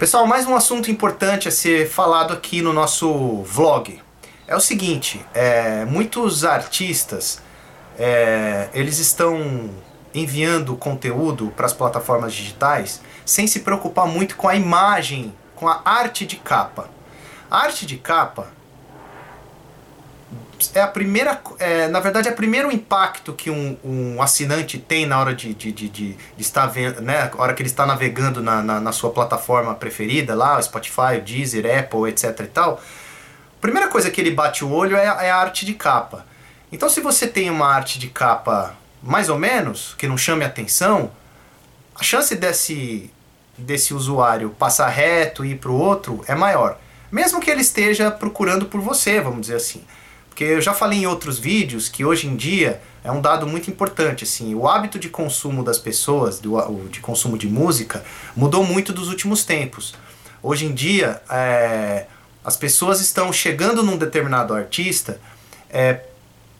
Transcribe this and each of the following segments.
Pessoal, mais um assunto importante a ser falado aqui no nosso vlog. É o seguinte, é, muitos artistas, é, eles estão enviando conteúdo para as plataformas digitais sem se preocupar muito com a imagem, com a arte de capa. A arte de capa é a primeira, é, na verdade, é o primeiro impacto que um, um assinante tem na hora de, de, de, de, estar vendo, né, hora que ele está navegando na, na, na sua plataforma preferida, lá, Spotify, o Deezer, Apple, etc e tal. A primeira coisa que ele bate o olho é, é a arte de capa. Então, se você tem uma arte de capa mais ou menos, que não chame atenção, a chance desse, desse usuário passar reto e ir para o outro é maior. Mesmo que ele esteja procurando por você, vamos dizer assim. Porque eu já falei em outros vídeos que hoje em dia é um dado muito importante, assim, o hábito de consumo das pessoas, do, de consumo de música, mudou muito dos últimos tempos. Hoje em dia, é, as pessoas estão chegando num determinado artista é,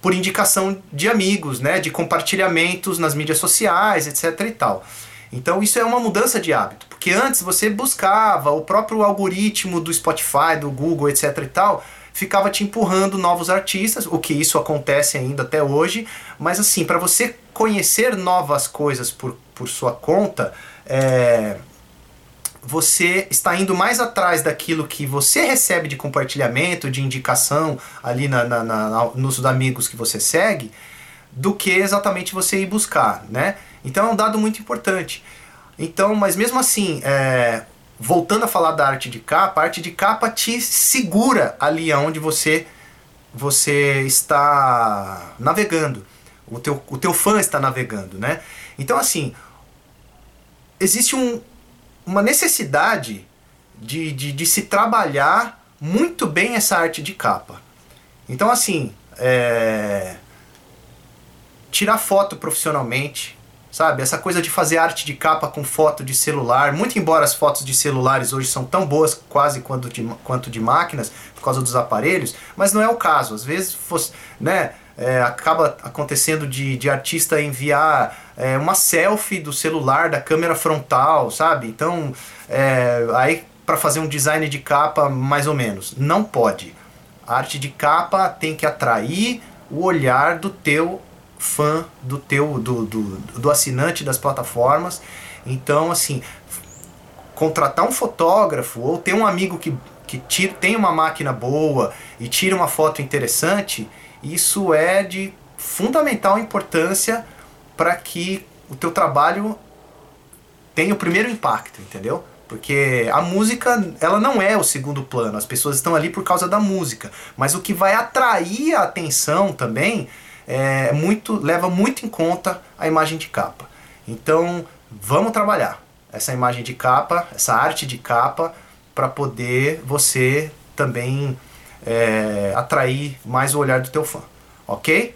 por indicação de amigos, né, de compartilhamentos nas mídias sociais, etc e tal. Então isso é uma mudança de hábito, porque antes você buscava o próprio algoritmo do Spotify, do Google, etc e tal, ficava te empurrando novos artistas, o que isso acontece ainda até hoje, mas assim, para você conhecer novas coisas por, por sua conta, é, você está indo mais atrás daquilo que você recebe de compartilhamento, de indicação ali na, na, na, nos amigos que você segue, do que exatamente você ir buscar, né? Então é um dado muito importante. Então, mas mesmo assim, é, voltando a falar da arte de capa, a arte de capa te segura ali onde você você está navegando. O teu, o teu fã está navegando, né? Então, assim, existe um, uma necessidade de, de, de, se trabalhar muito bem essa arte de capa. Então, assim, é... tirar foto profissionalmente, sabe? Essa coisa de fazer arte de capa com foto de celular, muito embora as fotos de celulares hoje são tão boas quase quanto de, quanto de máquinas, por causa dos aparelhos, mas não é o caso. Às vezes, fosse, né? É, acaba acontecendo de, de artista enviar é, uma selfie do celular, da câmera frontal, sabe? Então, é, aí para fazer um design de capa, mais ou menos. Não pode. A arte de capa tem que atrair o olhar do teu fã, do teu do, do, do assinante das plataformas. Então, assim, contratar um fotógrafo ou ter um amigo que, que tira, tem uma máquina boa e tira uma foto interessante, isso é de fundamental importância para que o teu trabalho tenha o primeiro impacto, entendeu? Porque a música, ela não é o segundo plano, as pessoas estão ali por causa da música, mas o que vai atrair a atenção também é muito leva muito em conta a imagem de capa. Então, vamos trabalhar essa imagem de capa, essa arte de capa, para poder você também é, atrair mais o olhar do teu fã, ok?